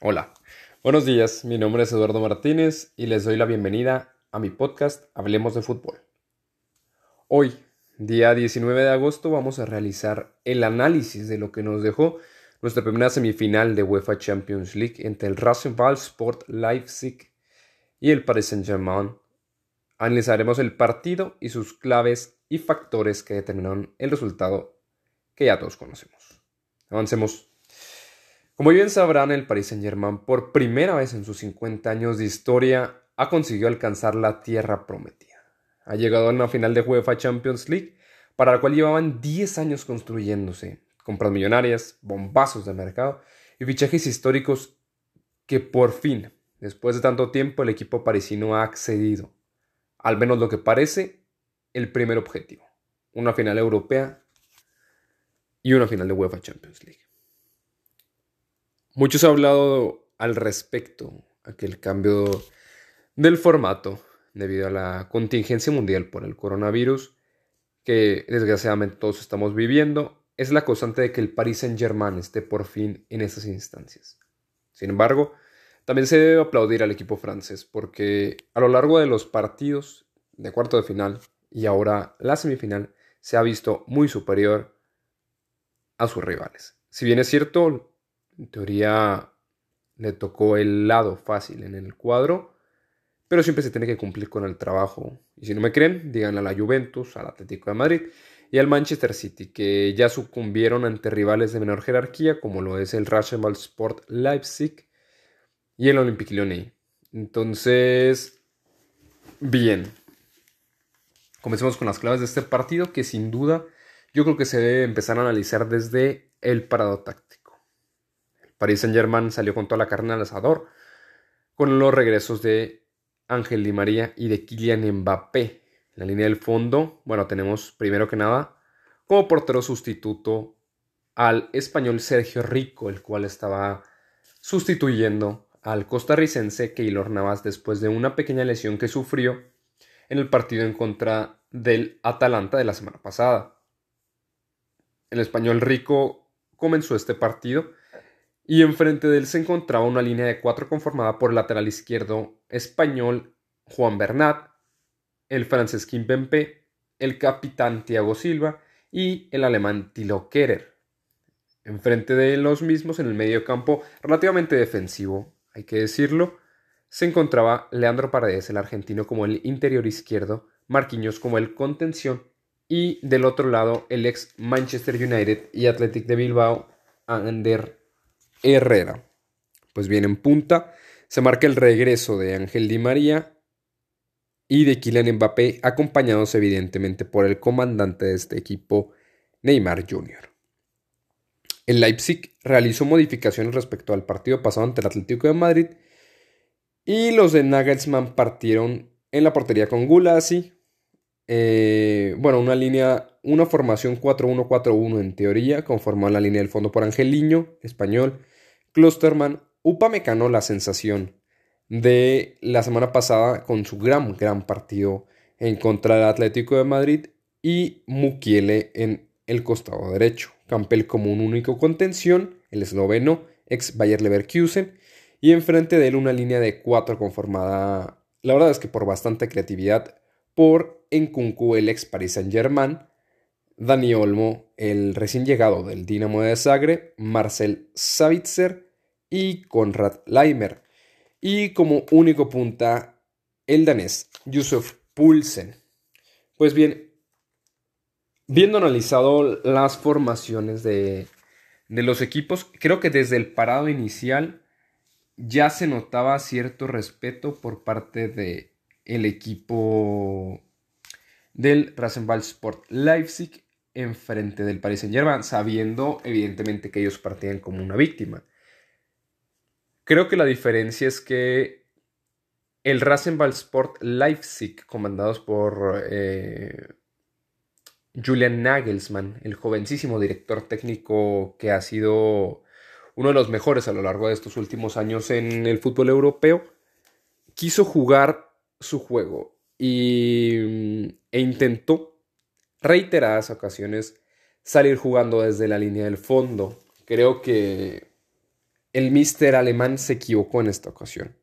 Hola, buenos días, mi nombre es Eduardo Martínez y les doy la bienvenida a mi podcast Hablemos de Fútbol. Hoy, día 19 de agosto, vamos a realizar el análisis de lo que nos dejó nuestra primera semifinal de UEFA Champions League entre el Rasenball Sport Leipzig y el Paris Saint-Germain. Analizaremos el partido y sus claves y factores que determinaron el resultado que ya todos conocemos. Avancemos. Como bien sabrán, el Paris Saint-Germain por primera vez en sus 50 años de historia ha conseguido alcanzar la tierra prometida. Ha llegado a una final de UEFA Champions League para la cual llevaban 10 años construyéndose, compras millonarias, bombazos de mercado y fichajes históricos que por fin, después de tanto tiempo, el equipo parisino ha accedido, al menos lo que parece, el primer objetivo, una final europea y una final de UEFA Champions League. Muchos han hablado al respecto, aquel cambio del formato debido a la contingencia mundial por el coronavirus que desgraciadamente todos estamos viviendo, es la constante de que el Paris Saint-Germain esté por fin en estas instancias. Sin embargo, también se debe aplaudir al equipo francés porque a lo largo de los partidos de cuarto de final y ahora la semifinal se ha visto muy superior a sus rivales. Si bien es cierto, en teoría le tocó el lado fácil en el cuadro, pero siempre se tiene que cumplir con el trabajo. Y si no me creen, díganle a la Juventus, al Atlético de Madrid y al Manchester City, que ya sucumbieron ante rivales de menor jerarquía, como lo es el Rasenball Sport Leipzig y el Olympique Lyonnais. Entonces, bien. Comencemos con las claves de este partido, que sin duda yo creo que se debe empezar a analizar desde el parado táctico. Paris Saint Germain salió con toda la carne al asador con los regresos de Ángel Di María y de Kylian Mbappé. En la línea del fondo, bueno, tenemos primero que nada como portero sustituto al español Sergio Rico, el cual estaba sustituyendo al costarricense Keylor Navas después de una pequeña lesión que sufrió en el partido en contra del Atalanta de la semana pasada. El español Rico comenzó este partido y enfrente de él se encontraba una línea de cuatro conformada por el lateral izquierdo español Juan Bernat, el francés Kim Bempe, el capitán Thiago Silva y el alemán Tilo Kerer. Enfrente de los mismos, en el medio campo relativamente defensivo, hay que decirlo, se encontraba Leandro Paredes, el argentino, como el interior izquierdo, Marquinhos como el contención y del otro lado el ex Manchester United y Athletic de Bilbao, Ander Herrera. Pues bien, en punta se marca el regreso de Ángel Di María y de Kylian Mbappé, acompañados evidentemente por el comandante de este equipo, Neymar Jr. El Leipzig realizó modificaciones respecto al partido pasado ante el Atlético de Madrid y los de Nagelsmann partieron en la portería con Gulasi. Eh, bueno, una línea, una formación 4-1-4-1 en teoría, conformó la línea del fondo por Angeliño, español, Klosterman, Upamecano la sensación de la semana pasada con su gran, gran partido en contra del Atlético de Madrid y Mukiele en el costado derecho. Campbell como un único contención, el esloveno, ex Bayer Leverkusen, y enfrente de él una línea de cuatro conformada, la verdad es que por bastante creatividad, por Nkunku, el ex Paris Saint Germain, Dani Olmo, el recién llegado del Dinamo de Zagreb, Marcel Savitzer y Konrad Leimer. Y como único punta, el danés Yusuf Pulsen. Pues bien, viendo analizado las formaciones de, de los equipos, creo que desde el parado inicial ya se notaba cierto respeto por parte de el equipo del Rasenball Sport Leipzig enfrente del Paris Saint Germain, sabiendo evidentemente que ellos partían como una víctima. Creo que la diferencia es que el Rasenball Sport Leipzig, comandados por eh, Julian Nagelsmann, el jovencísimo director técnico que ha sido uno de los mejores a lo largo de estos últimos años en el fútbol europeo, quiso jugar su juego y, e intentó reiteradas ocasiones salir jugando desde la línea del fondo. Creo que el mister alemán se equivocó en esta ocasión.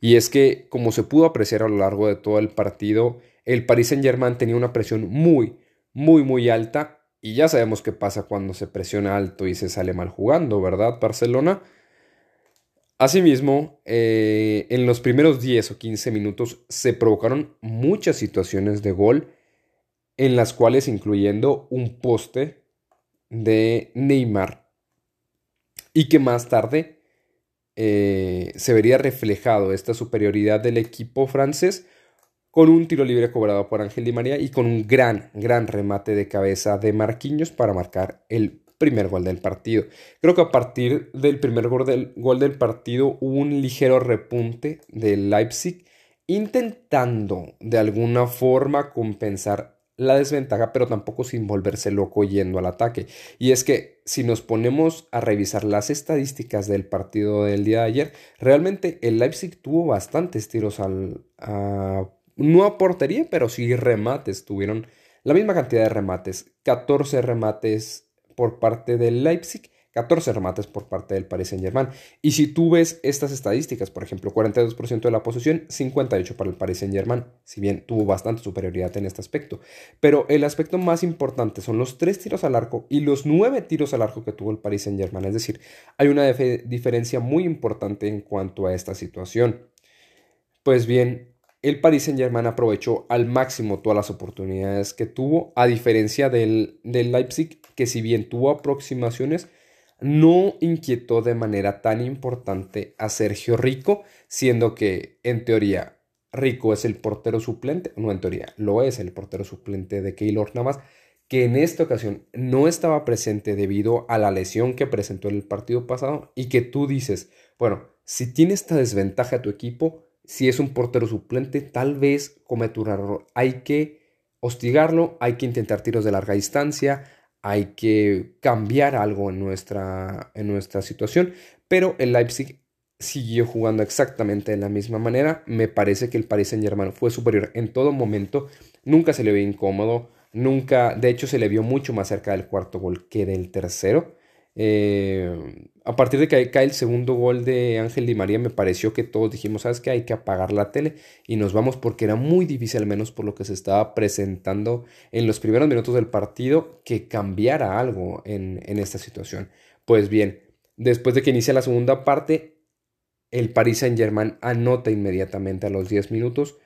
Y es que, como se pudo apreciar a lo largo de todo el partido, el Paris Saint-Germain tenía una presión muy, muy, muy alta. Y ya sabemos qué pasa cuando se presiona alto y se sale mal jugando, ¿verdad, Barcelona? Asimismo, eh, en los primeros 10 o 15 minutos se provocaron muchas situaciones de gol, en las cuales incluyendo un poste de Neymar, y que más tarde eh, se vería reflejado esta superioridad del equipo francés con un tiro libre cobrado por Ángel Di María y con un gran, gran remate de cabeza de Marquinhos para marcar el primer gol del partido. Creo que a partir del primer gol del, gol del partido hubo un ligero repunte del Leipzig intentando de alguna forma compensar la desventaja, pero tampoco sin volverse loco yendo al ataque. Y es que si nos ponemos a revisar las estadísticas del partido del día de ayer, realmente el Leipzig tuvo bastantes tiros al, a, no a portería, pero sí remates. Tuvieron la misma cantidad de remates, 14 remates por parte del Leipzig 14 remates por parte del Paris Saint-Germain. Y si tú ves estas estadísticas, por ejemplo, 42% de la posesión, 58 para el Paris Saint-Germain, si bien tuvo bastante superioridad en este aspecto. Pero el aspecto más importante son los 3 tiros al arco y los 9 tiros al arco que tuvo el Paris Saint-Germain. Es decir, hay una diferencia muy importante en cuanto a esta situación. Pues bien, el Paris Saint-Germain aprovechó al máximo todas las oportunidades que tuvo, a diferencia del, del Leipzig, que si bien tuvo aproximaciones, no inquietó de manera tan importante a Sergio Rico, siendo que en teoría Rico es el portero suplente, no en teoría, lo es el portero suplente de Keylor Navas, que en esta ocasión no estaba presente debido a la lesión que presentó en el partido pasado y que tú dices, bueno, si tiene esta desventaja tu equipo, si es un portero suplente, tal vez comete un error. Hay que hostigarlo, hay que intentar tiros de larga distancia, hay que cambiar algo en nuestra, en nuestra situación, pero el Leipzig siguió jugando exactamente de la misma manera. Me parece que el Paris Saint Germain fue superior en todo momento, nunca se le vio incómodo, nunca, de hecho se le vio mucho más cerca del cuarto gol que del tercero. Eh, a partir de que cae el segundo gol de Ángel Di María, me pareció que todos dijimos, ¿sabes qué? Hay que apagar la tele y nos vamos porque era muy difícil, al menos por lo que se estaba presentando en los primeros minutos del partido, que cambiara algo en, en esta situación. Pues bien, después de que inicia la segunda parte, el Paris Saint-Germain anota inmediatamente a los 10 minutos.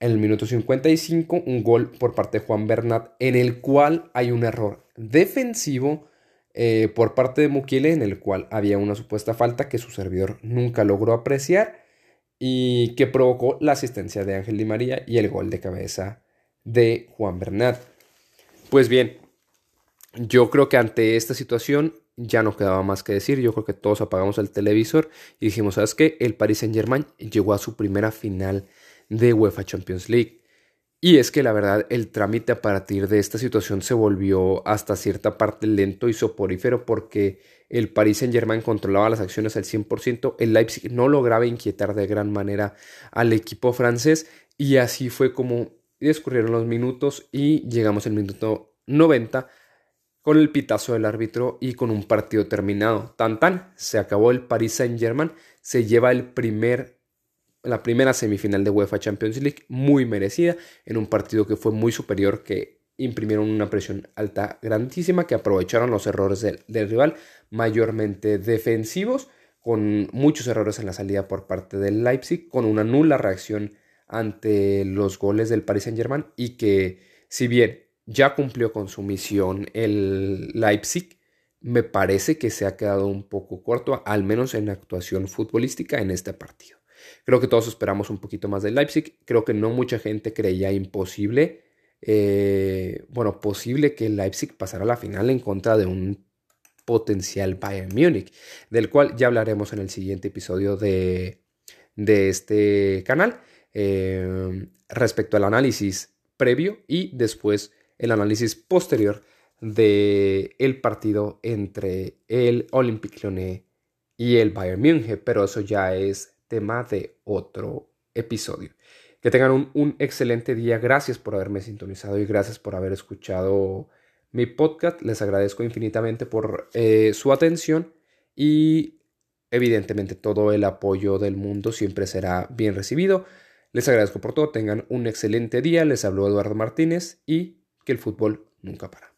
En el minuto 55, un gol por parte de Juan Bernat, en el cual hay un error defensivo eh, por parte de Mukiele en el cual había una supuesta falta que su servidor nunca logró apreciar y que provocó la asistencia de Ángel Di María y el gol de cabeza de Juan Bernat. Pues bien, yo creo que ante esta situación ya no quedaba más que decir. Yo creo que todos apagamos el televisor y dijimos, ¿sabes qué? El Paris Saint Germain llegó a su primera final de UEFA Champions League. Y es que la verdad el trámite a partir de esta situación se volvió hasta cierta parte lento y soporífero porque el Paris Saint Germain controlaba las acciones al 100%, el Leipzig no lograba inquietar de gran manera al equipo francés y así fue como discurrieron los minutos y llegamos al minuto 90 con el pitazo del árbitro y con un partido terminado. Tan tan, se acabó el Paris Saint Germain, se lleva el primer la primera semifinal de UEFA Champions League, muy merecida, en un partido que fue muy superior, que imprimieron una presión alta grandísima, que aprovecharon los errores del, rival, mayormente defensivos, con muchos errores en la salida por parte del Leipzig, con una nula reacción ante los goles del Paris Saint Germain y que si bien ya cumplió con su misión el Leipzig, me parece que se ha quedado un poco corto, al menos en actuación futbolística en este partido. Creo que todos esperamos un poquito más del Leipzig. Creo que no mucha gente creía imposible, eh, bueno, posible que el Leipzig pasara a la final en contra de un potencial Bayern Múnich, del cual ya hablaremos en el siguiente episodio de, de este canal, eh, respecto al análisis previo y después el análisis posterior de el partido entre el Olympique Lyonnais y el Bayern Múnich, pero eso ya es tema de otro episodio. Que tengan un, excelente día. Gracias por haberme sintonizado y gracias por haber escuchado mi podcast. Les agradezco infinitamente por eh, su atención y evidentemente todo el apoyo del mundo siempre será bien recibido. Les agradezco por todo, tengan un excelente día, les habló Eduardo Martínez y que el fútbol nunca para.